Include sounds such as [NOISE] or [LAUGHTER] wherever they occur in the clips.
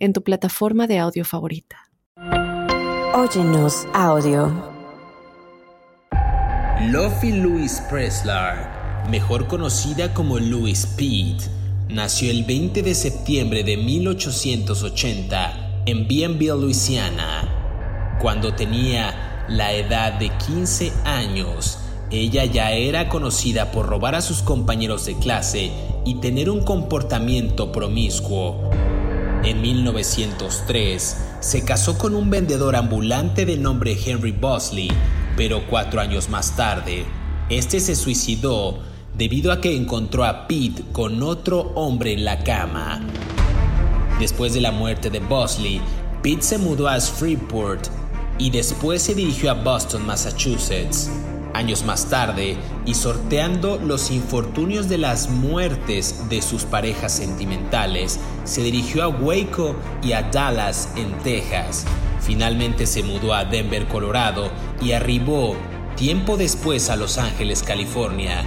en tu plataforma de audio favorita. Óyenos audio. Luffy Louis Preslar, mejor conocida como Louis Pete, nació el 20 de septiembre de 1880 en Bienville, Luisiana. Cuando tenía la edad de 15 años, ella ya era conocida por robar a sus compañeros de clase y tener un comportamiento promiscuo. En 1903 se casó con un vendedor ambulante de nombre Henry Bosley, pero cuatro años más tarde, este se suicidó debido a que encontró a Pete con otro hombre en la cama. Después de la muerte de Bosley, Pete se mudó a Freeport y después se dirigió a Boston, Massachusetts. Años más tarde, y sorteando los infortunios de las muertes de sus parejas sentimentales, se dirigió a Waco y a Dallas, en Texas. Finalmente se mudó a Denver, Colorado, y arribó tiempo después a Los Ángeles, California.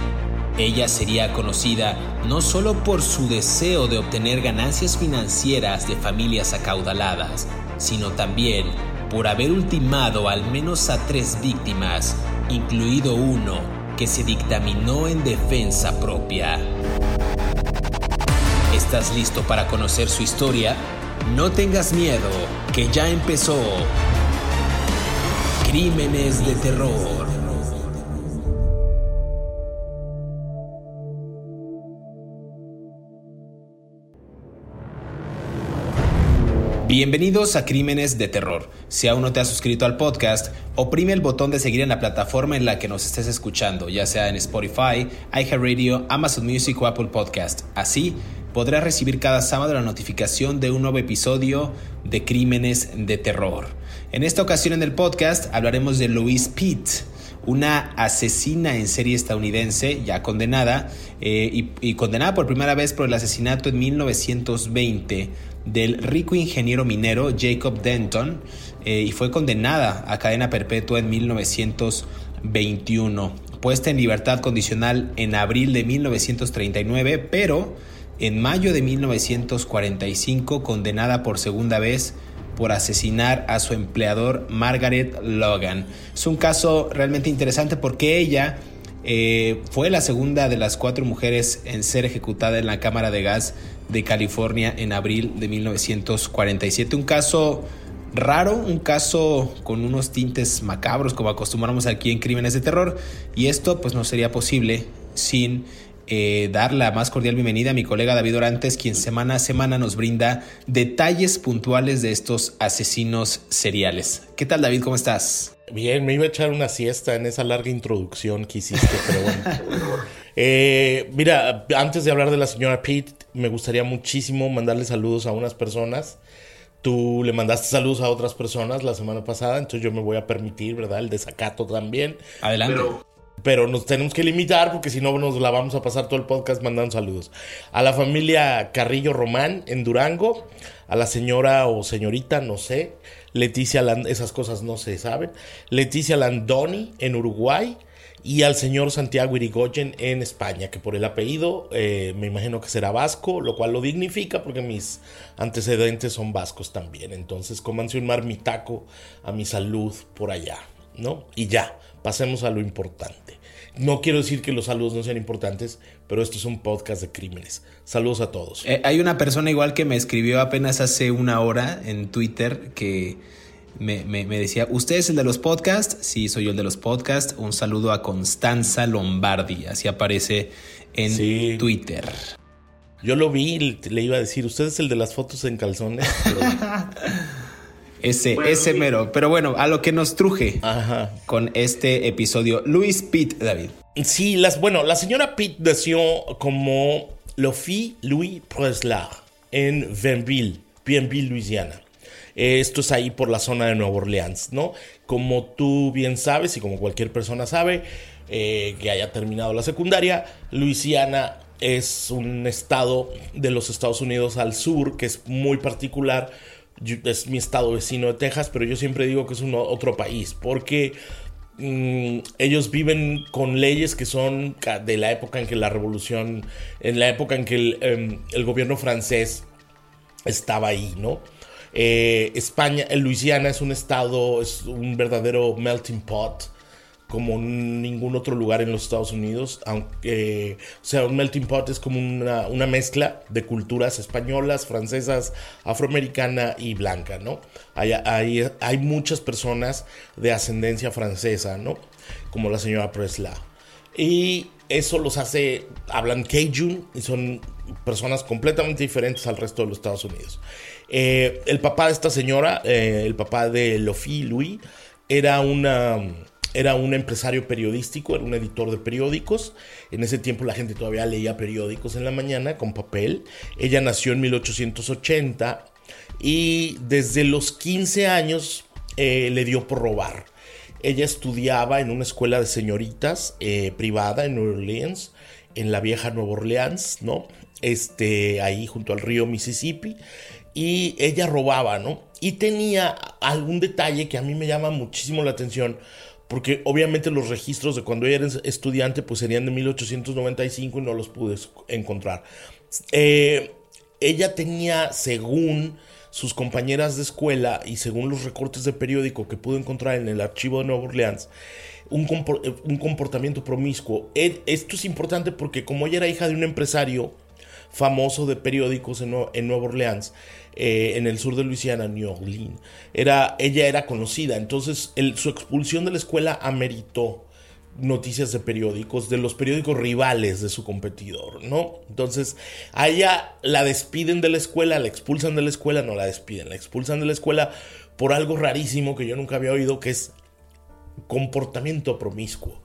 Ella sería conocida no solo por su deseo de obtener ganancias financieras de familias acaudaladas, sino también por haber ultimado al menos a tres víctimas incluido uno que se dictaminó en defensa propia. ¿Estás listo para conocer su historia? No tengas miedo, que ya empezó. Crímenes de terror. Bienvenidos a Crímenes de Terror. Si aún no te has suscrito al podcast, oprime el botón de seguir en la plataforma en la que nos estés escuchando, ya sea en Spotify, iHeartRadio, Amazon Music o Apple Podcast. Así podrás recibir cada sábado la notificación de un nuevo episodio de Crímenes de Terror. En esta ocasión en el podcast hablaremos de Louise Pitt, una asesina en serie estadounidense ya condenada eh, y, y condenada por primera vez por el asesinato en 1920 del rico ingeniero minero Jacob Denton eh, y fue condenada a cadena perpetua en 1921, puesta en libertad condicional en abril de 1939, pero en mayo de 1945 condenada por segunda vez por asesinar a su empleador Margaret Logan. Es un caso realmente interesante porque ella eh, fue la segunda de las cuatro mujeres en ser ejecutada en la Cámara de Gas de California en abril de 1947. Un caso raro, un caso con unos tintes macabros como acostumbramos aquí en Crímenes de Terror. Y esto pues no sería posible sin eh, dar la más cordial bienvenida a mi colega David Orantes, quien semana a semana nos brinda detalles puntuales de estos asesinos seriales. ¿Qué tal David? ¿Cómo estás? Bien, me iba a echar una siesta en esa larga introducción que hiciste, pero bueno. [LAUGHS] Eh, mira, antes de hablar de la señora Pete, me gustaría muchísimo mandarle saludos a unas personas. Tú le mandaste saludos a otras personas la semana pasada, entonces yo me voy a permitir, ¿verdad? El desacato también. Adelante. Pero, nos tenemos que limitar porque si no nos la vamos a pasar todo el podcast mandando saludos. A la familia Carrillo Román en Durango, a la señora o señorita, no sé, Leticia Land, esas cosas no se saben, Leticia Landoni en Uruguay y al señor Santiago Irigoyen en España, que por el apellido eh, me imagino que será vasco, lo cual lo dignifica porque mis antecedentes son vascos también. Entonces, cómanse un marmitaco a mi salud por allá, ¿no? Y ya, pasemos a lo importante. No quiero decir que los saludos no sean importantes, pero esto es un podcast de crímenes. Saludos a todos. Eh, hay una persona igual que me escribió apenas hace una hora en Twitter que me, decía, ¿usted es el de los podcasts? Sí, soy yo el de los podcasts. Un saludo a Constanza Lombardi, así aparece en Twitter. Yo lo vi, le iba a decir, ¿usted es el de las fotos en calzones? [LAUGHS] Ese, ese mero. Pero bueno, a lo que nos truje con este episodio. Luis Pitt, David. Sí, las, bueno, la señora Pitt nació como Lofi Louis Preslar en Bienville, Bienville, Louisiana. Eh, esto es ahí por la zona de Nueva Orleans, ¿no? Como tú bien sabes y como cualquier persona sabe eh, que haya terminado la secundaria, Luisiana es un estado de los Estados Unidos al sur que es muy particular. Es mi estado vecino de Texas, pero yo siempre digo que es un otro país porque mm, ellos viven con leyes que son de la época en que la revolución, en la época en que el, em, el gobierno francés estaba ahí, ¿no? Eh, España, Luisiana es un estado, es un verdadero melting pot como ningún otro lugar en los Estados Unidos, aunque, o sea, un melting pot es como una, mezcla de culturas españolas, francesas, afroamericana y blanca, ¿no? Hay muchas personas de ascendencia francesa, ¿no? Como la señora Presla. Y eso los hace, hablan Cajun y son personas completamente diferentes al resto de los Estados Unidos. Eh, el papá de esta señora, eh, el papá de Lofi Louis, era una era un empresario periodístico, era un editor de periódicos. En ese tiempo la gente todavía leía periódicos en la mañana con papel. Ella nació en 1880 y desde los 15 años eh, le dio por robar. Ella estudiaba en una escuela de señoritas privada en New Orleans, en la vieja Nueva Orleans, ¿no? Este, ahí junto al río Mississippi y ella robaba, ¿no? Y tenía algún detalle que a mí me llama muchísimo la atención, porque obviamente los registros de cuando ella era estudiante pues serían de 1895 y no los pude encontrar. Eh, ella tenía, según sus compañeras de escuela y según los recortes de periódico que pude encontrar en el archivo de Nueva Orleans, un, un comportamiento promiscuo. Esto es importante porque como ella era hija de un empresario famoso de periódicos en, en Nueva Orleans, eh, en el sur de Luisiana, New Orleans. Era, ella era conocida, entonces su expulsión de la escuela ameritó noticias de periódicos, de los periódicos rivales de su competidor, ¿no? Entonces, a ella la despiden de la escuela, la expulsan de la escuela, no la despiden, la expulsan de la escuela por algo rarísimo que yo nunca había oído, que es comportamiento promiscuo.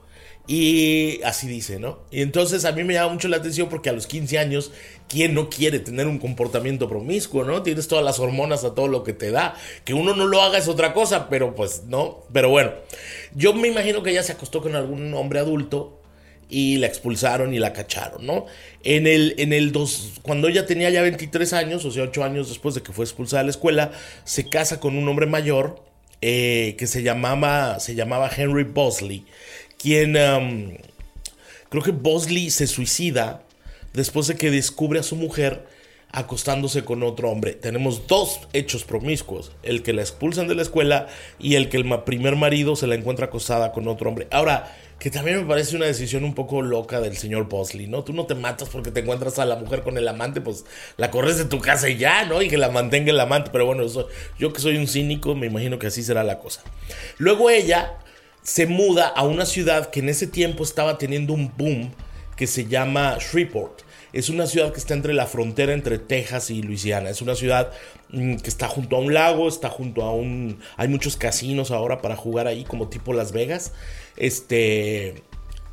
Y así dice, ¿no? Y entonces a mí me llama mucho la atención porque a los 15 años, ¿quién no quiere tener un comportamiento promiscuo, ¿no? Tienes todas las hormonas a todo lo que te da. Que uno no lo haga es otra cosa, pero pues no. Pero bueno, yo me imagino que ella se acostó con algún hombre adulto y la expulsaron y la cacharon, ¿no? En el, en el dos, cuando ella tenía ya 23 años, o sea, 8 años después de que fue expulsada de la escuela, se casa con un hombre mayor eh, que se llamaba, se llamaba Henry Bosley quien creo que Bosley se suicida después de que descubre a su mujer acostándose con otro hombre. Tenemos dos hechos promiscuos, el que la expulsan de la escuela y el que el primer marido se la encuentra acostada con otro hombre. Ahora, que también me parece una decisión un poco loca del señor Bosley, ¿no? Tú no te matas porque te encuentras a la mujer con el amante, pues la corres de tu casa y ya, ¿no? Y que la mantenga el amante, pero bueno, eso, yo que soy un cínico, me imagino que así será la cosa. Luego ella se muda a una ciudad que en ese tiempo estaba teniendo un boom que se llama Shreveport. Es una ciudad que está entre la frontera entre Texas y Luisiana. Es una ciudad mm, que está junto a un lago, está junto a un... Hay muchos casinos ahora para jugar ahí, como tipo Las Vegas. Este...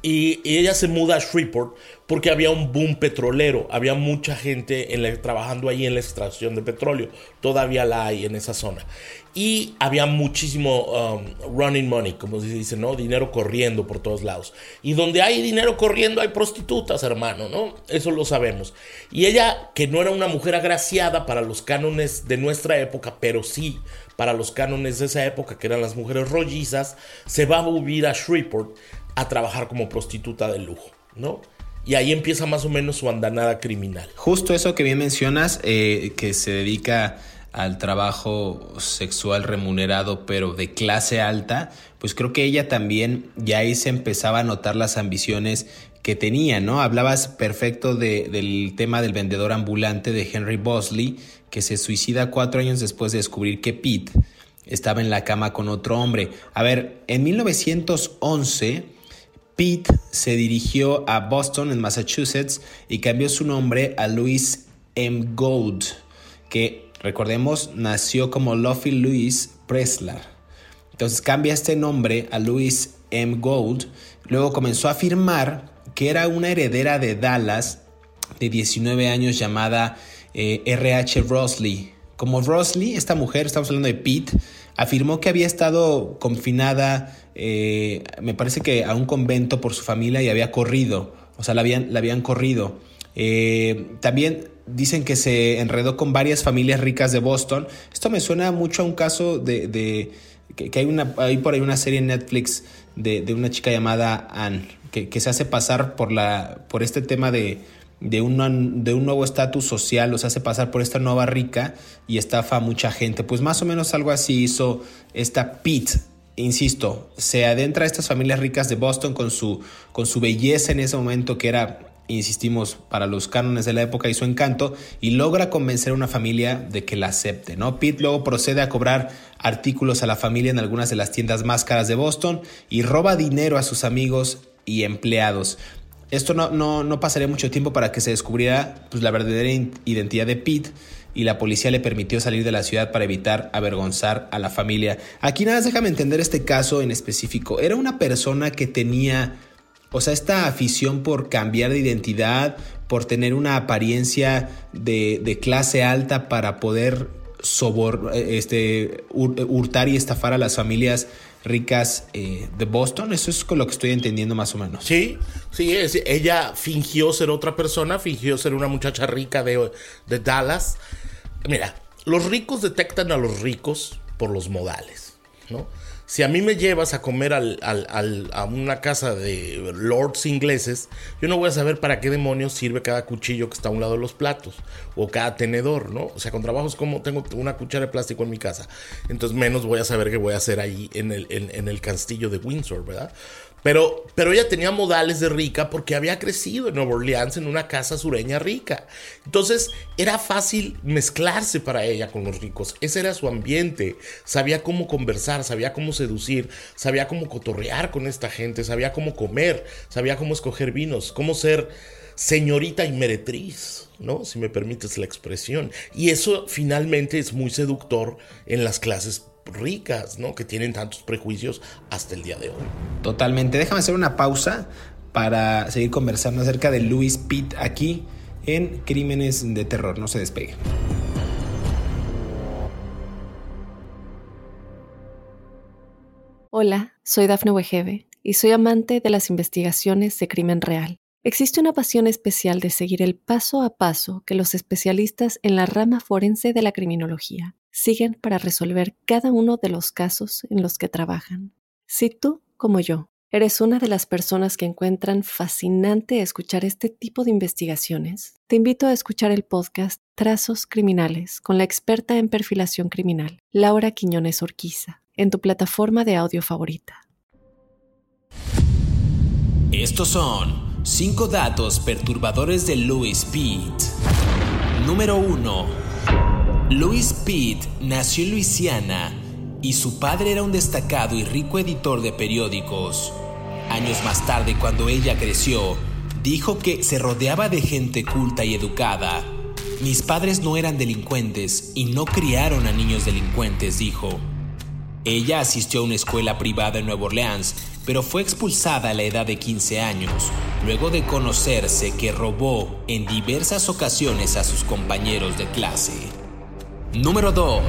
Y, ella se muda a Shreveport porque había un boom petrolero, había mucha gente trabajando ahí en la extracción de petróleo, todavía la hay en esa zona. Y había muchísimo um, running money, como se dice, ¿no? Dinero corriendo por todos lados. Y donde hay dinero corriendo hay prostitutas, hermano, ¿no? Eso lo sabemos. Y ella, que no era una mujer agraciada para los cánones de nuestra época, pero sí para los cánones de esa época, que eran las mujeres rollizas, se va a vivir a Shreveport a trabajar como prostituta de lujo, ¿no? Y ahí empieza más o menos su andanada criminal. Justo eso que bien mencionas, eh, que se dedica al trabajo sexual remunerado, pero de clase alta, pues creo que ella también ya ahí se empezaba a notar las ambiciones que tenía, ¿no? Hablabas perfecto del tema del vendedor ambulante de Henry Bosley, que se suicida cuatro años después de descubrir que Pete estaba en la cama con otro hombre. A ver, en 1911 Pete se dirigió a Boston, en Massachusetts, y cambió su nombre a Louis M. Gold, que recordemos nació como Luffy Louis Preslar. Entonces cambia este nombre a Louis M. Gold. Luego comenzó a afirmar que era una heredera de Dallas de 19 años llamada RH eh, Rosley, como Rosley, esta mujer, estamos hablando de Pete, afirmó que había estado confinada, eh, me parece que a un convento por su familia y había corrido, o sea, la habían, la habían corrido. Eh, también dicen que se enredó con varias familias ricas de Boston. Esto me suena mucho a un caso de, que, hay, una, hay por ahí una serie en Netflix de, una chica llamada Anne, que, se hace pasar por, la, por este tema de, de, un, de un nuevo estatus social, se hace pasar por esta nueva rica y estafa a mucha gente. Pues más o menos algo así hizo esta Pete. Insisto, se adentra a estas familias ricas de Boston con su, con su belleza en ese momento que era insistimos, para los cánones de la época y su encanto, y logra convencer a una familia de que la acepte. ¿no? Pete luego procede a cobrar artículos a la familia en algunas de las tiendas más caras de Boston y roba dinero a sus amigos y empleados. Esto no, no, no pasaría mucho tiempo para que se descubriera pues, la verdadera identidad de Pete y la policía le permitió salir de la ciudad para evitar avergonzar a la familia. Aquí nada, déjame entender este caso en específico. Era una persona que tenía o sea, esta afición por cambiar de identidad, por tener una apariencia de, clase alta para poder sobor, este, hurtar y estafar a las familias ricas eh, de Boston. Eso es con lo que estoy entendiendo más o menos. Sí, sí, ella fingió ser otra persona, fingió ser una muchacha rica de, de Dallas. Mira, los ricos detectan a los ricos por los modales, ¿no? Si a mí me llevas a comer a una casa de lords ingleses, yo no voy a saber para qué demonios sirve cada cuchillo que está a un lado de los platos o cada tenedor, ¿no? O sea, con trabajos como tengo una cuchara de plástico en mi casa, entonces menos voy a saber qué voy a hacer ahí en el, en el castillo de Windsor, ¿verdad? Pero, pero ella tenía modales de rica porque había crecido en Nueva Orleans en una casa sureña rica. Entonces era fácil mezclarse para ella con los ricos. Ese era su ambiente. Sabía cómo conversar, sabía cómo seducir, sabía cómo cotorrear con esta gente, sabía cómo comer, sabía cómo escoger vinos, cómo ser señorita y meretriz, ¿no? Si me permites la expresión. Y eso finalmente es muy seductor en las clases ricas, ¿no? Que tienen tantos prejuicios hasta el día de hoy. Totalmente. Déjame hacer una pausa para seguir conversando acerca de Louis Pitt aquí en Crímenes de Terror. No se despegue. Hola, soy Dafne Wegebe y soy amante de las investigaciones de crimen real. Existe una pasión especial de seguir el paso a paso que los especialistas en la rama forense de la criminología siguen para resolver cada uno de los casos en los que trabajan. Si tú, como yo, eres una de las personas que encuentran fascinante escuchar este tipo de investigaciones, te invito a escuchar el podcast Trazos Criminales con la experta en perfilación criminal, Laura Quiñones Orquiza, en tu plataforma de audio favorita. Estos son 5 datos perturbadores de Louis Pitt. Número 1 Louis Pitt nació en Luisiana y su padre era un destacado y rico editor de periódicos. Años más tarde, cuando ella creció, dijo que se rodeaba de gente culta y educada. Mis padres no eran delincuentes y no criaron a niños delincuentes, dijo. Ella asistió a una escuela privada en Nueva Orleans, pero fue expulsada a la edad de 15 años, luego de conocerse que robó en diversas ocasiones a sus compañeros de clase. Número 2.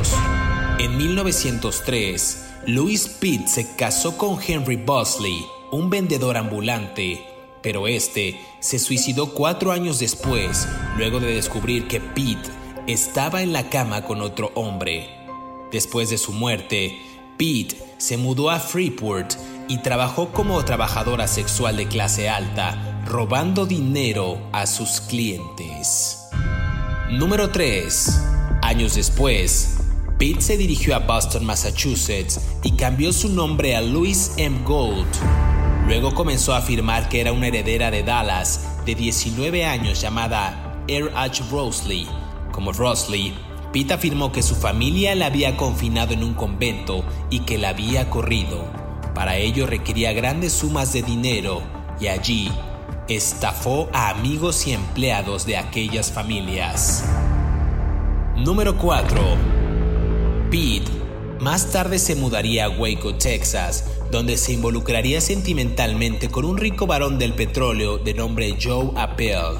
En 1903, Louis Pitt se casó con Henry Bosley, un vendedor ambulante, pero este se suicidó cuatro años después, luego de descubrir que Pitt estaba en la cama con otro hombre. Después de su muerte, Pitt se mudó a Freeport y trabajó como trabajadora sexual de clase alta, robando dinero a sus clientes. Número 3. Años después, Pitt se dirigió a Boston, Massachusetts y cambió su nombre a Louis M. Gold. Luego comenzó a afirmar que era una heredera de Dallas de 19 años llamada R. H. Rosley. Como Rosley, Pitt afirmó que su familia la había confinado en un convento y que la había corrido. Para ello requería grandes sumas de dinero y allí estafó a amigos y empleados de aquellas familias. Número 4. Pete más tarde se mudaría a Waco, Texas, donde se involucraría sentimentalmente con un rico varón del petróleo de nombre Joe Appel.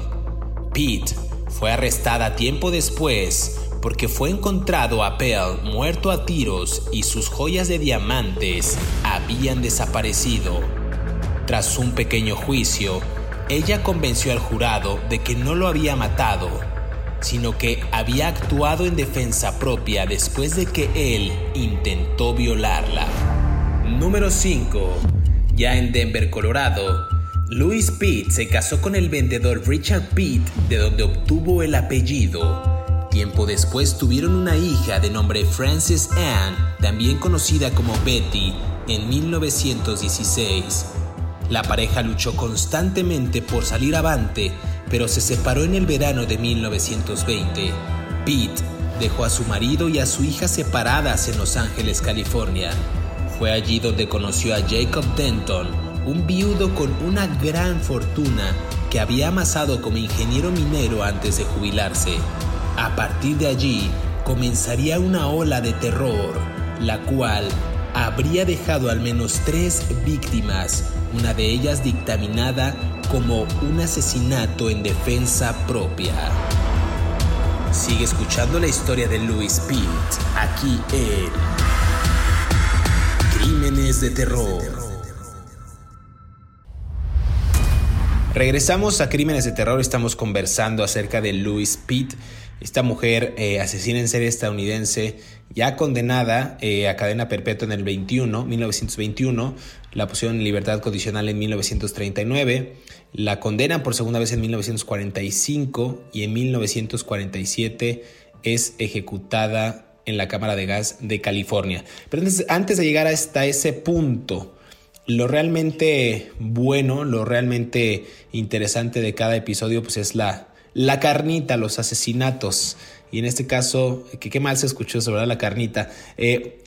Pete fue arrestada tiempo después porque fue encontrado a Pell muerto a tiros y sus joyas de diamantes habían desaparecido. Tras un pequeño juicio, ella convenció al jurado de que no lo había matado, sino que había actuado en defensa propia después de que él intentó violarla. Número 5. Ya en Denver, Colorado, Louis Pitt se casó con el vendedor Richard Pitt, de donde obtuvo el apellido. Tiempo después tuvieron una hija de nombre Frances Ann, también conocida como Betty, en 1916. La pareja luchó constantemente por salir avante, pero se separó en el verano de 1920. Pitt dejó a su marido y a su hija separadas en Los Ángeles, California. Fue allí donde conoció a Jacob Denton, un viudo con una gran fortuna que había amasado como ingeniero minero antes de jubilarse. A partir de allí comenzaría una ola de terror, la cual habría dejado al menos tres víctimas, una de ellas dictaminada como un asesinato en defensa propia. Sigue escuchando la historia de Louis Pitt. Aquí en Crímenes de Terror. Regresamos a Crímenes de Terror, estamos conversando acerca de Louis Pitt, esta mujer eh, asesina en serie estadounidense ya condenada eh, a cadena perpetua en el 21, 1921, la pusieron en libertad condicional en 1939, la condenan por segunda vez en 1945 y en 1947 es ejecutada en la Cámara de Gas de California. Pero antes, de llegar hasta ese punto, lo realmente bueno, lo realmente interesante de cada episodio, pues es la, la carnita, los asesinatos. Y en este caso, que qué mal se escuchó sobre la carnita. Eh,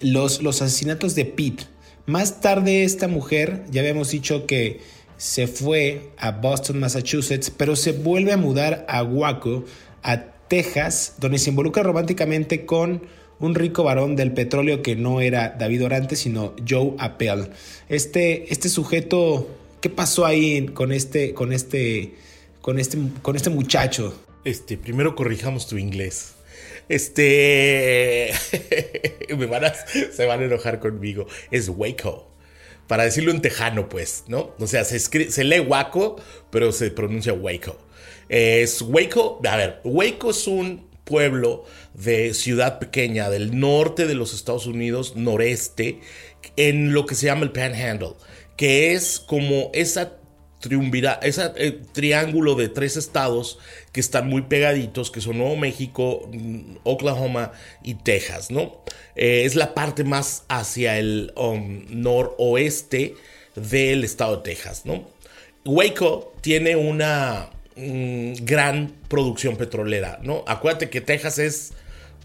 los, los asesinatos de Pete. Más tarde esta mujer, ya habíamos dicho que se fue a Boston, Massachusetts, pero se vuelve a mudar a Waco, a Texas, donde se involucra románticamente con un rico varón del petróleo que no era David Orante, sino Joe Appel. Este, este sujeto, ¿qué pasó ahí con este, con este, con este, con este muchacho? Este, primero corrijamos tu inglés. Este, [LAUGHS] se van a enojar conmigo. Es Waco. Para decirlo en tejano, pues, ¿no? O sea, se, se lee Waco, pero se pronuncia Waco. Es Waco, a ver, Waco es un pueblo de ciudad pequeña del norte de los Estados Unidos, noreste, en lo que se llama el Panhandle, que es como esa triunvira, ese eh, triángulo de tres estados que están muy pegaditos, que son Nuevo México, mm, Oklahoma y Texas, ¿no? Eh, es la parte más hacia el um, noroeste del estado de Texas, ¿no? Waco tiene una gran producción petrolera, ¿no? Acuérdate que Texas es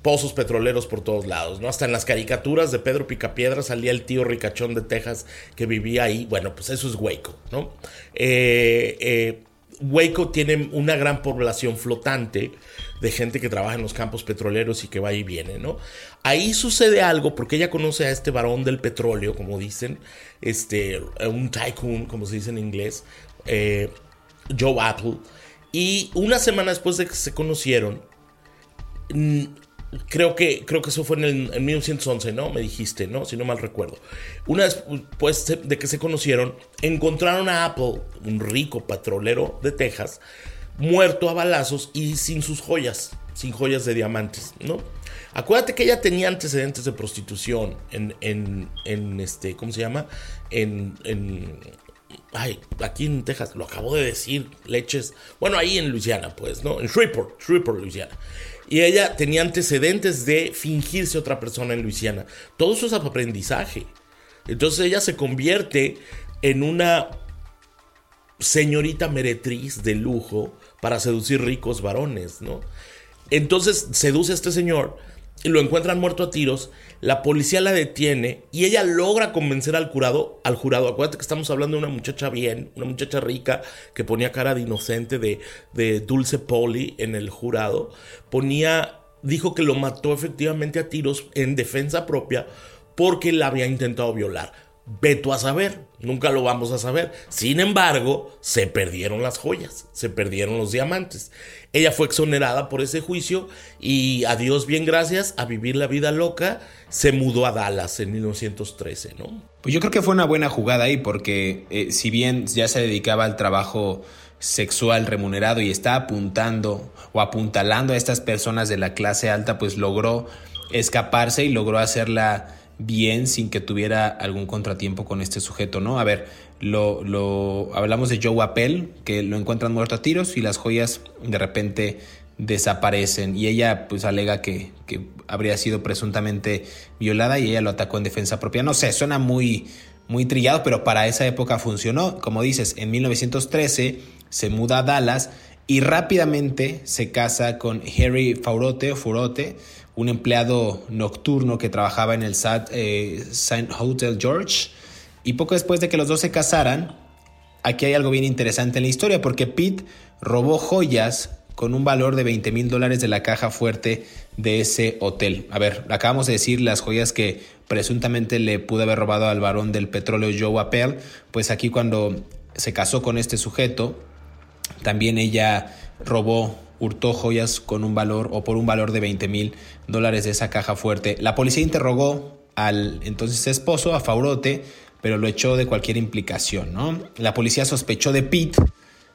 pozos petroleros por todos lados, ¿no? Hasta en las caricaturas de Pedro Picapiedra salía el tío ricachón de Texas que vivía ahí. Bueno, pues eso es Waco, ¿no? Eh, eh, Waco tiene una gran población flotante de gente que trabaja en los campos petroleros y que va y viene, ¿no? Ahí sucede algo porque ella conoce a este varón del petróleo, como dicen, este, un tycoon, como se dice en inglés, eh, Joe Apple, y una semana después de que se conocieron, mm, creo que, creo que eso fue en, el, 1911, ¿no? Me dijiste, ¿no? Si no mal recuerdo. Una vez después de que se conocieron, encontraron a Apple, un rico petrolero de Texas, muerto a balazos y sin sus joyas, sin joyas de diamantes, ¿no? Acuérdate que ella tenía antecedentes de prostitución en, en, en este, ¿cómo se llama? En, en ay, aquí en Texas, lo acabo de decir, leches, bueno, ahí en Luisiana, pues, ¿no? En Shreveport, Shreveport, Luisiana. Y ella tenía antecedentes de fingirse otra persona en Luisiana. Todo eso es aprendizaje. Entonces ella se convierte en una señorita meretriz de lujo para seducir ricos varones, ¿no? Entonces seduce a este señor lo encuentran muerto a tiros la policía la detiene y ella logra convencer al jurado, al jurado. Acuérdate que estamos hablando de una muchacha bien, una muchacha rica que ponía cara de inocente, de, de dulce poli en el jurado. Ponía, dijo que lo mató efectivamente a tiros en defensa propia porque la había intentado violar. Veto a saber, nunca lo vamos a saber. Sin embargo, se perdieron las joyas, se perdieron los diamantes. Ella fue exonerada por ese juicio y a Dios bien gracias, a vivir la vida loca, se mudó a Dallas en 1913, ¿no? Pues yo creo que fue una buena jugada ahí porque eh, si bien ya se dedicaba al trabajo sexual remunerado y está apuntando o apuntalando a estas personas de la clase alta, pues logró escaparse y logró hacerla bien sin que tuviera algún contratiempo con este sujeto, ¿no? A ver, lo, lo hablamos de Joe Appel, que lo encuentran muerto a tiros y las joyas de repente desaparecen y ella pues alega que, que habría sido presuntamente violada y ella lo atacó en defensa propia. No sé, suena muy, muy trillado, pero para esa época funcionó. Como dices, en 1913 se muda a Dallas y rápidamente se casa con Harry Faurote, Furote, un empleado nocturno que trabajaba en el Saint eh, Hotel George. Y poco después de que los dos se casaran, aquí hay algo bien interesante en la historia, porque Pete robó joyas con un valor de 20 mil dólares de la caja fuerte de ese hotel. A ver, acabamos de decir las joyas que presuntamente le pudo haber robado al varón del petróleo Joe Appel, pues aquí cuando se casó con este sujeto, también ella robó hurtó joyas con un valor o por un valor de 20 mil dólares de esa caja fuerte. La policía interrogó al entonces esposo, a Faurote, pero lo echó de cualquier implicación. ¿no? La policía sospechó de Pete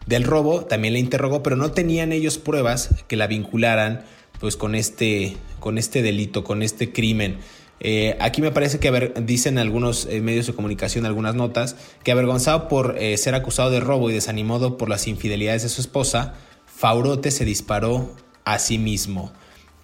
del robo, también le interrogó, pero no tenían ellos pruebas que la vincularan pues, con, este, con este delito, con este crimen. Eh, aquí me parece que dicen algunos eh, medios de comunicación, algunas notas, que avergonzado por eh, ser acusado de robo y desanimado por las infidelidades de su esposa, Faurote se disparó a sí mismo.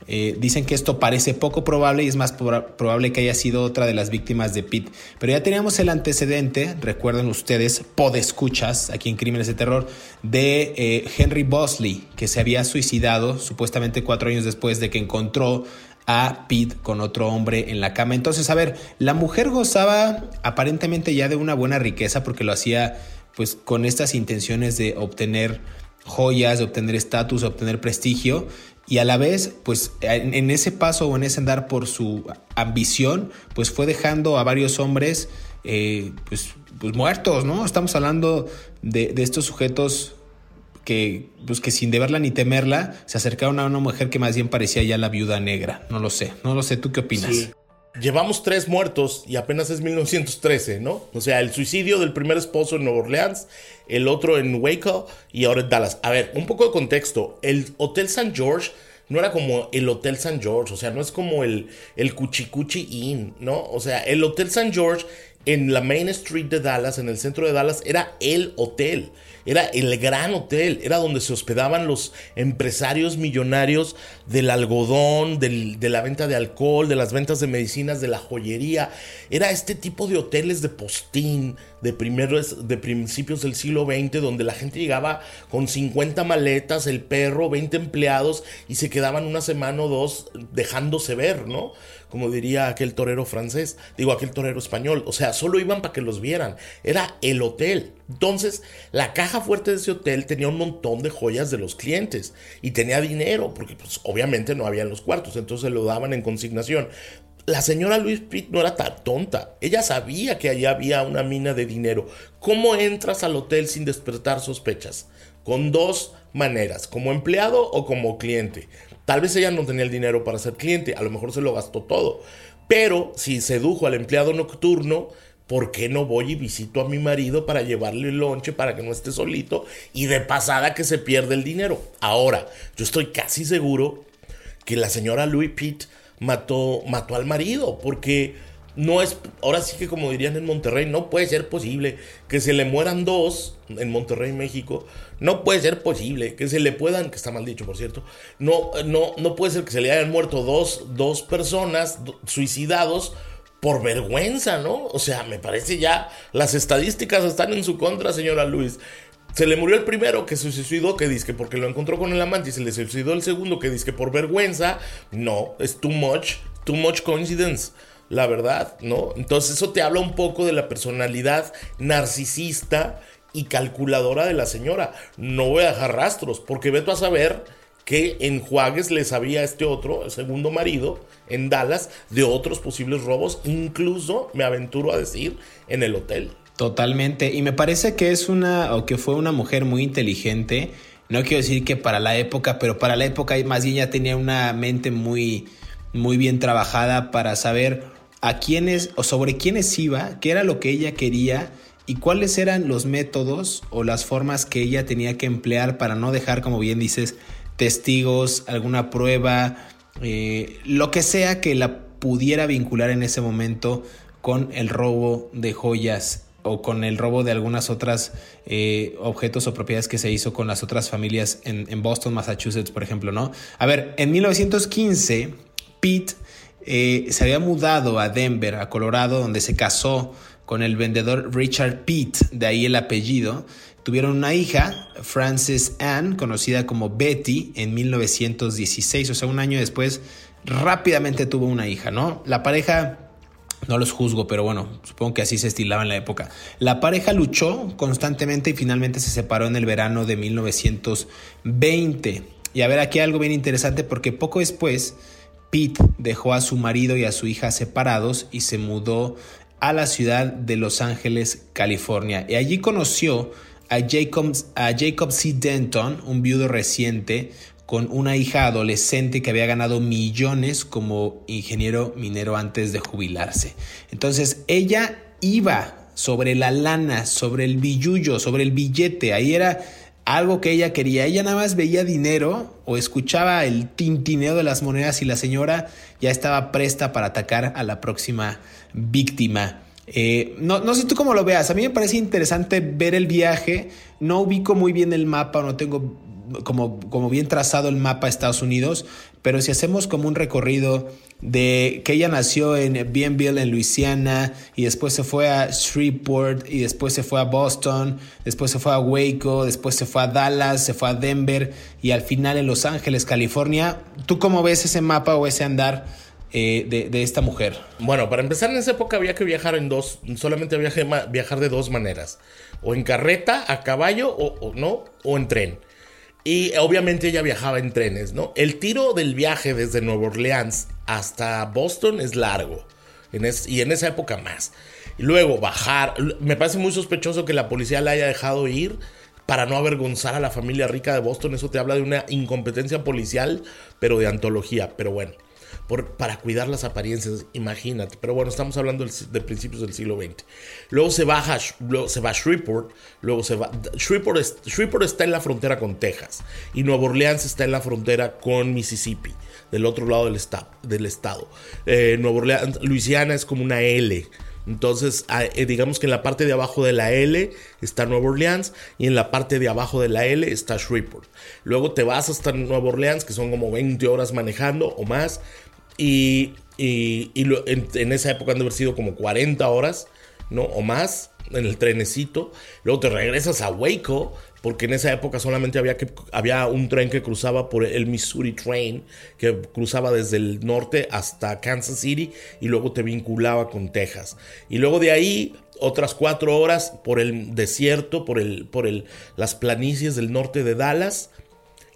Eh, dicen que esto parece poco probable y es más probable que haya sido otra de las víctimas de Pitt. Pero ya teníamos el antecedente, recuerden ustedes, podescuchas aquí en Crímenes de Terror, de eh, Henry Bosley, que se había suicidado supuestamente cuatro años después de que encontró a Pete con otro hombre en la cama. Entonces, a ver, la mujer gozaba aparentemente ya de una buena riqueza porque lo hacía pues con estas intenciones de obtener joyas, de obtener estatus, de obtener prestigio y a la vez, pues en, ese paso o en ese andar por su ambición, pues fue dejando a varios hombres eh, pues, pues, muertos, ¿no? Estamos hablando de, estos sujetos que, pues que sin deberla ni temerla, se acercaron a una mujer que más bien parecía ya la viuda negra. No lo sé, no lo sé, ¿tú qué opinas? Llevamos tres muertos y apenas es 1913, ¿no? O sea, el suicidio del primer esposo en Nueva Orleans, el otro en Waco y ahora en Dallas. A ver, un poco de contexto. El Hotel St. George no era como el Hotel St. George, o sea, no es como el, el Cuchicuchi Inn, ¿no? O sea, el Hotel St. George en la Main Street de Dallas, en el centro de Dallas, era el hotel. Era el gran hotel, era donde se hospedaban los empresarios millonarios del algodón, de la venta de alcohol, de las ventas de medicinas, de la joyería. Era este tipo de hoteles de postín, de, primeros, de principios del siglo XX, donde la gente llegaba con 50 maletas, el perro, 20 empleados y se quedaban una semana o dos dejándose ver, ¿no? Como diría aquel torero francés, digo aquel torero español, o sea, solo iban para que los vieran, era el hotel. Entonces, la caja fuerte de ese hotel tenía un montón de joyas de los clientes y tenía dinero, porque pues obviamente no había en los cuartos, entonces lo daban en consignación. La señora Louise Pitt no era tan tonta. Ella sabía que allí había una mina de dinero. ¿Cómo entras al hotel sin despertar sospechas? Con dos maneras, como empleado o como cliente. Tal vez ella no tenía el dinero para ser cliente, a lo mejor se lo gastó todo. Pero si sedujo al empleado nocturno, ¿por qué no voy y visito a mi marido para llevarle el lonche para que no esté solito y de pasada que se pierde el dinero? Ahora, yo estoy casi seguro que la señora Louis Pitt mató, mató al marido, porque no es, ahora sí que como dirían en Monterrey, no puede ser posible que se le mueran dos en Monterrey, México. No puede ser posible que se le puedan, que está mal dicho por cierto, no, no, no puede ser que se le hayan muerto dos, dos personas suicidados por vergüenza, ¿no? O sea, me parece ya, las estadísticas están en su contra, señora Luis. Se le murió el primero que se suicidó, que dice que porque lo encontró con el amante, y se le suicidó el segundo que dice que por vergüenza. No, es too much, too much coincidence la verdad, ¿no? Entonces eso te habla un poco de la personalidad narcisista y calculadora de la señora. No voy a dejar rastros, porque veto a saber que en Juárez le sabía a este otro, el segundo marido, en Dallas, de otros posibles robos, incluso, me aventuro a decir, en el hotel. Totalmente. Y me parece que es una, o que fue una mujer muy inteligente. No quiero decir que para la época, pero para la época más bien ya tenía una mente muy, muy bien trabajada para saber a quiénes o sobre quiénes iba, qué era lo que ella quería y cuáles eran los métodos o las formas que ella tenía que emplear para no dejar, como bien dices, testigos, alguna prueba, eh, lo que sea que la pudiera vincular en ese momento con el robo de joyas o con el robo de algunas otras eh, objetos o propiedades que se hizo con las otras familias en, Boston, Massachusetts, por ejemplo, ¿no? A ver, en 1915, Pete eh, se había mudado a Denver, a Colorado, donde se casó con el vendedor Richard Pitt, de ahí el apellido. Tuvieron una hija, Frances Ann, conocida como Betty, en 1916, o sea, un año después, rápidamente tuvo una hija, ¿no? La pareja no los juzgo, pero bueno, supongo que así se estilaba en la época. La pareja luchó constantemente y finalmente se separó en el verano de 1920. Y a ver, aquí algo bien interesante porque poco después Pete dejó a su marido y a su hija separados y se mudó a la ciudad de Los Ángeles, California. Y allí conoció a Jacob, a Jacob C. Denton, un viudo reciente, con una hija adolescente que había ganado millones como ingeniero minero antes de jubilarse. Entonces ella iba sobre la lana, sobre el billullo, sobre el billete. Ahí era algo que ella quería. Ella nada más veía dinero o escuchaba el tintineo de las monedas y la señora ya estaba presta para atacar a la próxima víctima. Eh, no, no sé tú cómo lo veas. A mí me parece interesante ver el viaje. No ubico muy bien el mapa, no tengo como, como bien trazado el mapa de Estados Unidos, pero si hacemos como un recorrido de que ella nació en Bienville, en Luisiana, y después se fue a Shreveport, y después se fue a Boston, después se fue a Waco, después se fue a Dallas, se fue a Denver, y al final en Los Ángeles, California. ¿Tú cómo ves ese mapa o ese andar? Eh, de, esta mujer? Bueno, para empezar en esa época había que viajar en dos, solamente viajar de dos maneras, o en carreta, a caballo, o no, o en tren. Y obviamente ella viajaba en trenes, ¿no? El tiro del viaje desde Nueva Orleans hasta Boston es largo. y en esa época más. Y luego bajar. Me parece muy sospechoso que la policía la haya dejado ir para no avergonzar a la familia rica de Boston. Eso te habla de una incompetencia policial, pero de antología. Pero bueno para cuidar las apariencias, imagínate. Pero bueno, estamos hablando de principios del siglo XX. Luego se baja, luego se va a Shreveport, luego se va... Shreveport, está en la frontera con Texas y Nueva Orleans está en la frontera con Mississippi, del otro lado del, estado. Eh, Nueva Orleans, Luisiana es como una L. Entonces, eh, digamos que en la parte de abajo de la L está Nueva Orleans y en la parte de abajo de la L está Shreveport. Luego te vas hasta Nueva Orleans, que son como 20 horas manejando o más. Y, en, esa época han de haber sido como 40 horas, ¿no? O más en el trenecito. Luego te regresas a Waco, porque en esa época solamente había, que, había un tren que cruzaba por el Missouri Train, que cruzaba desde el norte hasta Kansas City y luego te vinculaba con Texas. Y luego de ahí otras cuatro horas por el desierto, por, el, por el, las planicies del norte de Dallas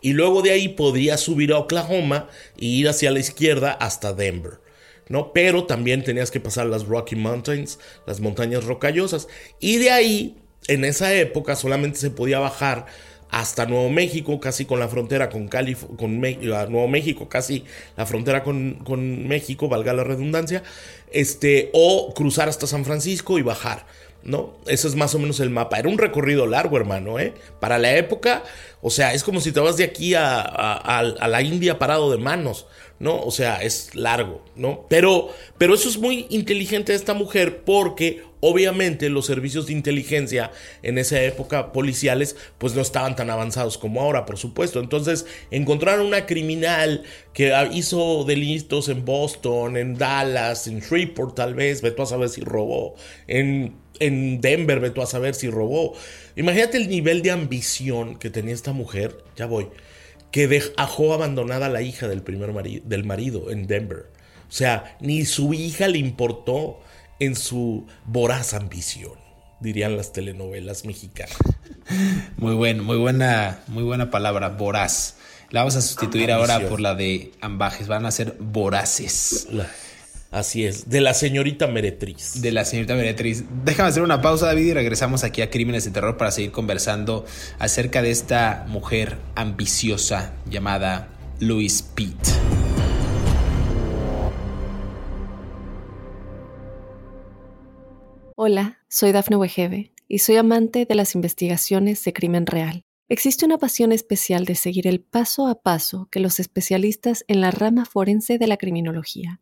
y luego de ahí podías subir a Oklahoma e ir hacia la izquierda hasta Denver. ¿no? Pero también tenías que pasar las Rocky Mountains, las montañas rocallosas. Y de ahí, en esa época, solamente se podía bajar hasta Nuevo México, casi con la frontera con Nuevo México, casi la frontera con, con, México, valga la redundancia, este, o cruzar hasta San Francisco y bajar. ¿No? Eso es más o menos el mapa. Era un recorrido largo, hermano, ¿eh? Para la época, o sea, es como si te vas de aquí a, la India parado de manos, ¿no? O sea, es largo, ¿no? Pero, pero eso es muy inteligente de esta mujer porque obviamente los servicios de inteligencia en esa época policiales pues no estaban tan avanzados como ahora, por supuesto. Entonces encontraron una criminal que hizo delitos en Boston, en Dallas, en Shreveport tal vez, ve tú a saber si robó, en en Denver, ve tú a saber si robó. Imagínate el nivel de ambición que tenía esta mujer, ya voy, que dejó abandonada a la hija del primer marido, del marido en Denver. O sea, ni su hija le importó en su voraz ambición, dirían las telenovelas mexicanas. Muy bueno, muy buena, muy buena palabra, voraz. La vamos a sustituir ahora por la de ambajes. Van a ser voraces. Así es. De la señorita Meretriz. De la señorita Meretriz. Déjame hacer una pausa, David, y regresamos aquí a Crímenes de Terror para seguir conversando acerca de esta mujer ambiciosa llamada Louise Pitt. Hola, soy Dafne Wegebe y soy amante de las investigaciones de crimen real. Existe una pasión especial de seguir el paso a paso que los especialistas en la rama forense de la criminología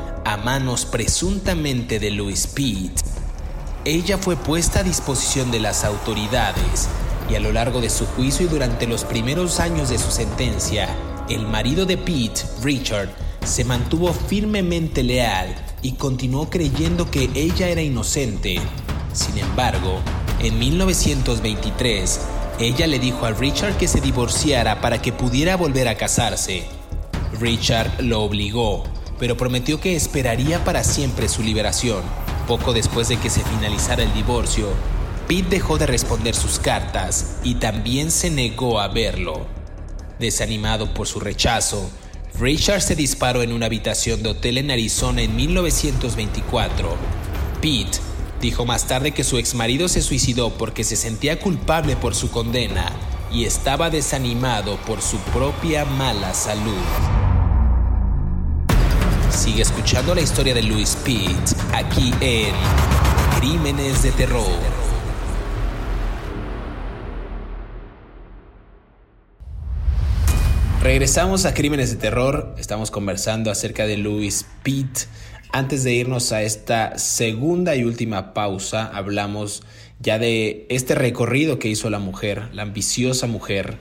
a manos presuntamente de Louis Pitt, ella fue puesta a disposición de las autoridades y a lo largo de su juicio y durante los primeros años de su sentencia, el marido de Pitt, Richard, se mantuvo firmemente leal y continuó creyendo que ella era inocente. Sin embargo, en 1923, ella le dijo a Richard que se divorciara para que pudiera volver a casarse. Richard lo obligó, pero prometió que esperaría para siempre su liberación. Poco después de que se finalizara el divorcio, Pete dejó de responder sus cartas y también se negó a verlo. Desanimado por su rechazo, Richard se disparó en una habitación de hotel en Arizona en 1924. Pete Dijo más tarde que su exmarido se suicidó porque se sentía culpable por su condena y estaba desanimado por su propia mala salud. Sigue escuchando la historia de Louis Pitt aquí en Crímenes de Terror. Regresamos a Crímenes de Terror. Estamos conversando acerca de Louis Pitt. Antes de irnos a esta segunda y última pausa, hablamos ya de este recorrido que hizo la mujer, la ambiciosa mujer,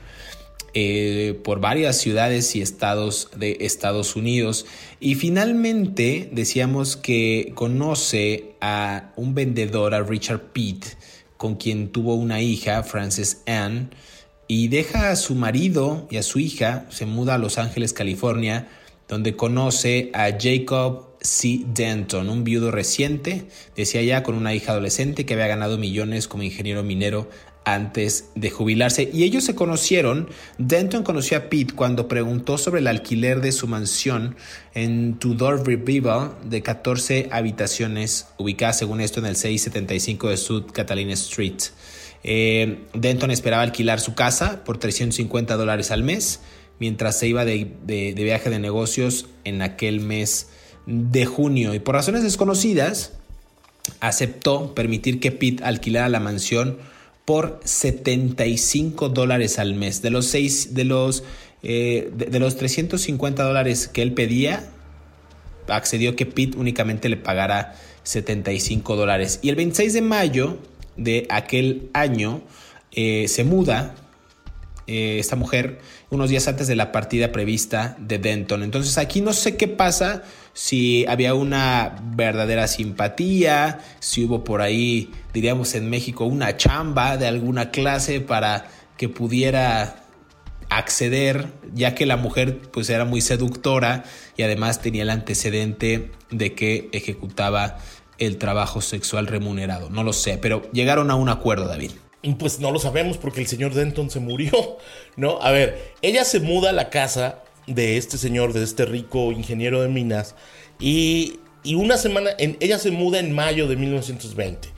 eh, por varias ciudades y estados de Estados Unidos. Y finalmente decíamos que conoce a un vendedor, a Richard Pitt, con quien tuvo una hija, Frances Ann, y deja a su marido y a su hija, se muda a Los Ángeles, California, donde conoce a Jacob C. Denton, un viudo reciente, decía ya con una hija adolescente que había ganado millones como ingeniero minero antes de jubilarse. Y ellos se conocieron. Denton conoció a Pete cuando preguntó sobre el alquiler de su mansión en Tudor Revival de 14 habitaciones, ubicada según esto en el 675 de South Catalina Street. Eh, Denton esperaba alquilar su casa por 350 dólares al mes mientras se iba de, de viaje de negocios en aquel mes de junio y por razones desconocidas aceptó permitir que Pete alquilara la mansión por 75 dólares al mes. De los, seis, de, los, eh, de, los 350 dólares que él pedía, accedió que Pete únicamente le pagara 75 dólares. Y el 26 de mayo de aquel año eh, se muda eh, esta mujer unos días antes de la partida prevista de Denton. Entonces aquí no sé qué pasa, si había una verdadera simpatía, si hubo por ahí, diríamos en México, una chamba de alguna clase para que pudiera acceder, ya que la mujer pues era muy seductora y además tenía el antecedente de que ejecutaba el trabajo sexual remunerado. No lo sé, pero llegaron a un acuerdo, David. Pues no lo sabemos porque el señor Denton se murió, ¿no? A ver, ella se muda a la casa de este señor, de este rico ingeniero de minas, y, una semana, en, ella se muda en mayo de 1920.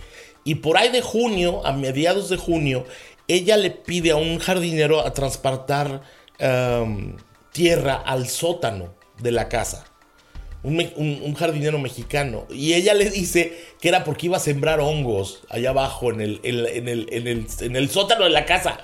Y por ahí de junio, a mediados de junio, ella le pide a un jardinero a transportar um, tierra al sótano de la casa un, jardinero mexicano. Y ella le dice que era porque iba a sembrar hongos allá abajo en el, en, el, en el, sótano de la casa.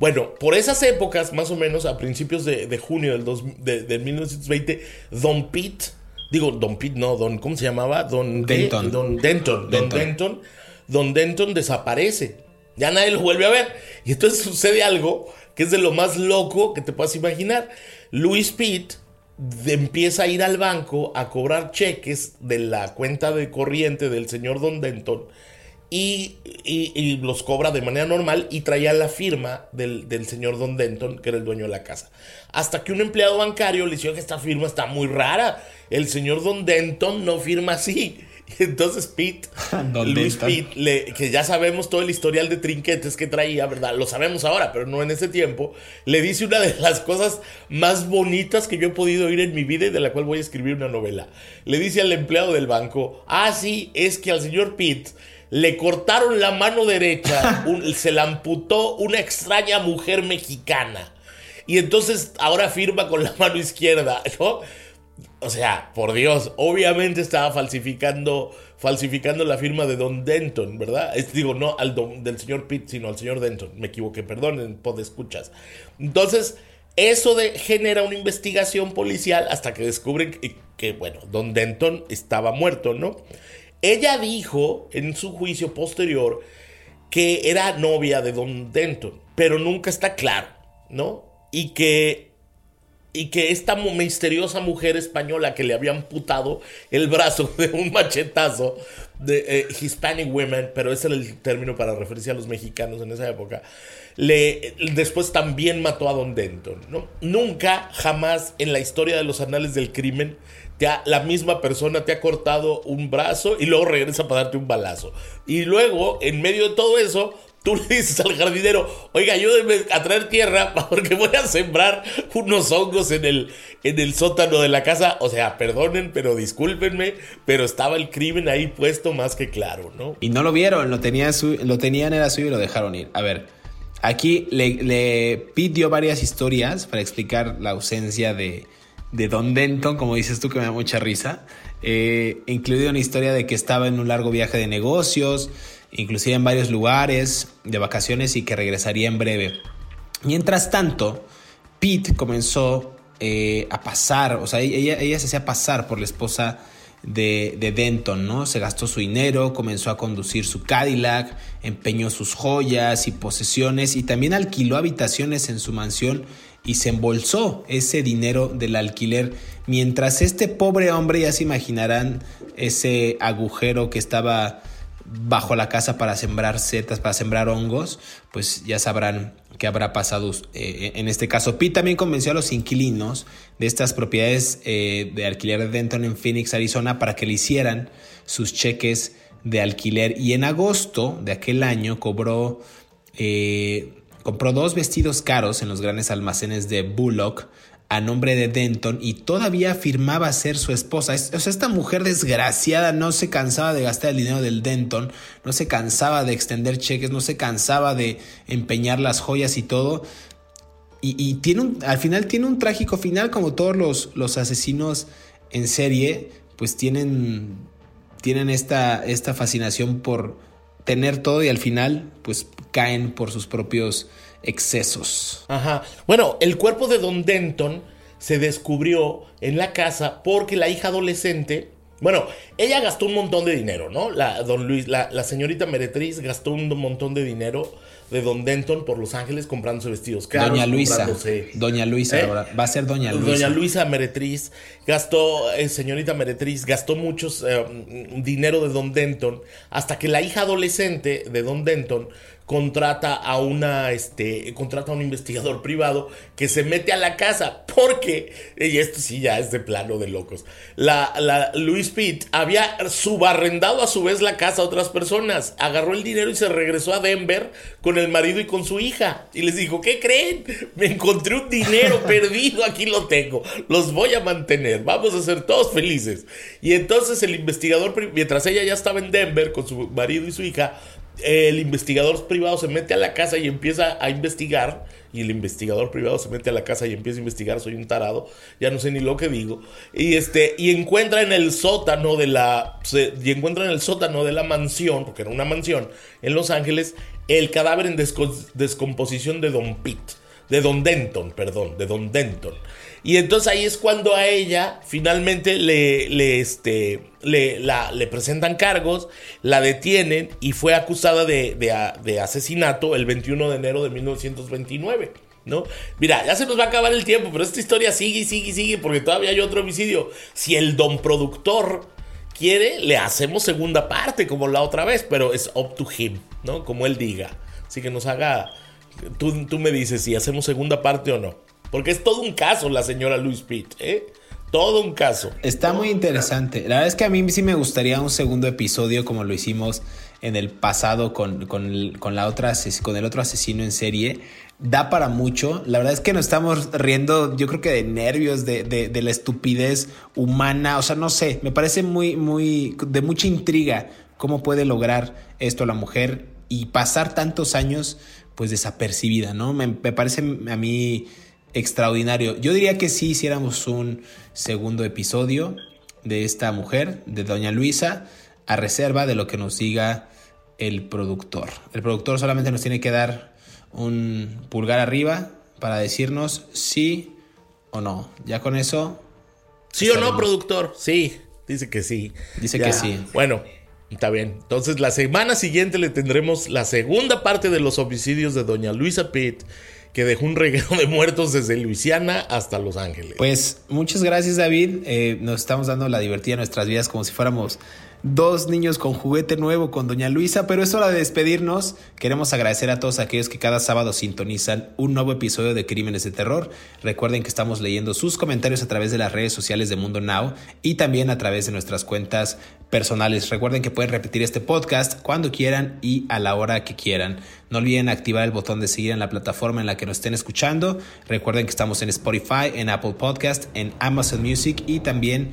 Bueno, por esas épocas, más o menos a principios de, junio del dos, de, 1920, Don Pete, digo Don Pete, no, Don, ¿cómo se llamaba? Don Denton. Don Denton. Don Denton. Don Denton desaparece. Ya nadie lo vuelve a ver. Y entonces sucede algo que es de lo más loco que te puedas imaginar. Louis Pete de- empieza a ir al banco a cobrar cheques de la cuenta de corriente del señor Don Denton y, y- y los cobra de manera normal y traía la firma del, del señor Don Denton, que era el dueño de la casa. Hasta que un empleado bancario le dijo que esta firma está muy rara. El señor Don Denton no firma así. [LAUGHS] Entonces Pete, [LAUGHS] Don Luis Denton. Pete, le- que ya sabemos todo el historial de trinquetes que traía, ¿verdad? Lo sabemos ahora, pero no en ese tiempo. Le dice una de las cosas más bonitas que yo he podido oír en mi vida y de la cual voy a escribir una novela. Le dice al empleado del banco, ah, sí, es que al señor Pete le cortaron la mano derecha, [LAUGHS] un- se la amputó una extraña mujer mexicana. Y entonces ahora firma con la mano izquierda, ¿no? O sea, por Dios, obviamente estaba falsificando, falsificando la firma de Don Denton, ¿verdad? Es- digo, no al don- del señor Pitt, sino al señor Denton. Me equivoqué, perdonen, escuchas. Entonces, eso de, genera una investigación policial hasta que descubren que, que, bueno, Don Denton estaba muerto, ¿no? Ella dijo en su juicio posterior que era novia de Don Denton, pero nunca está claro, ¿no? Y que y que esta misteriosa mujer española que le había amputado el brazo [LAUGHS] de un machetazo de eh, Hispanic women, pero ese era el término para referirse a los mexicanos en esa época, le, después también mató a Don Denton. ¿no? Nunca, jamás en la historia de los anales del crimen, te ha- la misma persona te ha cortado un brazo y luego regresa para darte un balazo. Y luego, en medio de todo eso, Tú [LAUGHS] le dices al jardinero, oiga, ayúdeme a traer tierra [LAUGHS] porque voy a sembrar unos hongos en el, en el sótano de la casa. O sea, perdonen, pero discúlpenme, pero estaba el crimen ahí puesto más que claro, ¿no? Y no lo vieron, lo, tenía su- lo tenían, era suyo y lo dejaron ir. A ver, aquí le, le pidió varias historias para explicar la ausencia de, de Don Denton, como dices tú, que me da mucha risa. Eh, incluido una historia de que estaba en un largo viaje de negocios, inclusive en varios lugares de vacaciones y que regresaría en breve. Mientras tanto, Pete comenzó eh, a pasar, o sea, ella, ella se hacía pasar por la esposa de, de Denton, ¿no? Se gastó su dinero, comenzó a conducir su Cadillac, empeñó sus joyas y posesiones y también alquiló habitaciones en su mansión y se embolsó ese dinero del alquiler. Mientras este pobre hombre, ya se imaginarán ese agujero que estaba bajo la casa para sembrar setas, para sembrar hongos, pues ya sabrán qué habrá pasado eh, en este caso. Pete también convenció a los inquilinos de estas propiedades eh, de alquiler de Denton en Phoenix, Arizona, para que le hicieran sus cheques de alquiler. Y en agosto de aquel año cobró, eh, compró dos vestidos caros en los grandes almacenes de Bullock a nombre de Denton y todavía afirmaba ser su esposa. Es- O sea, esta mujer desgraciada no se cansaba de gastar el dinero del Denton, no se cansaba de extender cheques, no se cansaba de empeñar las joyas y todo. Y, tiene al final tiene un trágico final, como todos los, los asesinos en serie, pues tienen, tienen esta, esta fascinación por tener todo y al final, pues caen por sus propios excesos. Ajá. Bueno, el cuerpo de Don Denton se descubrió en la casa porque la hija adolescente. Bueno, ella gastó un montón de dinero, ¿no? La, don Luis, la, la señorita Meretriz gastó un montón de dinero de Don Denton por Los Ángeles comprándose vestidos caros. Doña Luisa. Doña Luisa ¿Eh? ahora. Va a ser Doña Luisa. Doña Luisa Meretriz gastó, eh, señorita Meretriz, gastó muchos eh, dinero de Don Denton hasta que la hija adolescente de Don Denton contrata a una, este, contrata a un investigador privado que se mete a la casa porque, y esto sí ya es de plano de locos, la, la Luis Pitt había subarrendado a su vez la casa a otras personas, agarró el dinero y se regresó a Denver con el marido y con su hija y les dijo, ¿qué creen? Me encontré un dinero [LAUGHS] perdido, aquí lo tengo, los voy a mantener, vamos a ser todos felices. Y entonces el investigador, mientras ella ya estaba en Denver con su marido y su hija, el investigador privado se mete a la casa y empieza a investigar. Y el investigador privado se mete a la casa y empieza a investigar. Soy un tarado, ya no sé ni lo que digo. Y este, y encuentra en el sótano de la. se- y encuentra en el sótano de la mansión, porque era una mansión, en Los Ángeles, el cadáver en desco- descomposición de Don Pitt. De Don Denton, perdón, de Don Denton. Y entonces ahí es cuando a ella finalmente le, le, este, le, le presentan cargos, la detienen y fue acusada de, de de asesinato el 21 de enero de 1929. ¿no? Mira, ya se nos va a acabar el tiempo, pero esta historia sigue y sigue y sigue porque todavía hay otro homicidio. Si el don productor quiere, le hacemos segunda parte como la otra vez, pero es up to him, ¿no? Como él diga. Así que nos haga... Tú, tú me dices si hacemos segunda parte o no. Porque es todo un caso la señora Louise Pitt, ¿eh? Todo un caso. Está muy interesante. La verdad es que a mí sí me gustaría un segundo episodio como lo hicimos en el pasado con, la otra, con el otro asesino en serie. Da para mucho. La verdad es que nos estamos riendo, yo creo que de nervios, de, de, la estupidez humana. O sea, no sé, me parece muy, muy, de mucha intriga cómo puede lograr esto la mujer y pasar tantos años pues desapercibida, ¿no? Me parece a mí extraordinario. Yo diría que sí hiciéramos un segundo episodio de esta mujer, de Doña Luisa, a reserva de lo que nos diga el productor. El productor solamente nos tiene que dar un pulgar arriba para decirnos sí o no. Ya con eso... Sí o no, productor. Sí, dice que sí. Dice que sí. Bueno, está bien. Entonces la semana siguiente le tendremos la segunda parte de los homicidios de Doña Luisa Pitt que dejó un reguero de muertos desde Luisiana hasta Los Ángeles. Pues muchas gracias David, eh, nos estamos dando la divertida en nuestras vidas como si fuéramos dos niños con juguete nuevo con Doña Luisa, pero es hora de despedirnos. Queremos agradecer a todos aquellos que cada sábado sintonizan un nuevo episodio de Crímenes de Terror. Recuerden que estamos leyendo sus comentarios a través de las redes sociales de Mundo Now y también a través de nuestras cuentas personales. Recuerden que pueden repetir este podcast cuando quieran y a la hora que quieran. No olviden activar el botón de seguir en la plataforma en la que nos estén escuchando. Recuerden que estamos en Spotify, en Apple Podcast, en Amazon Music y también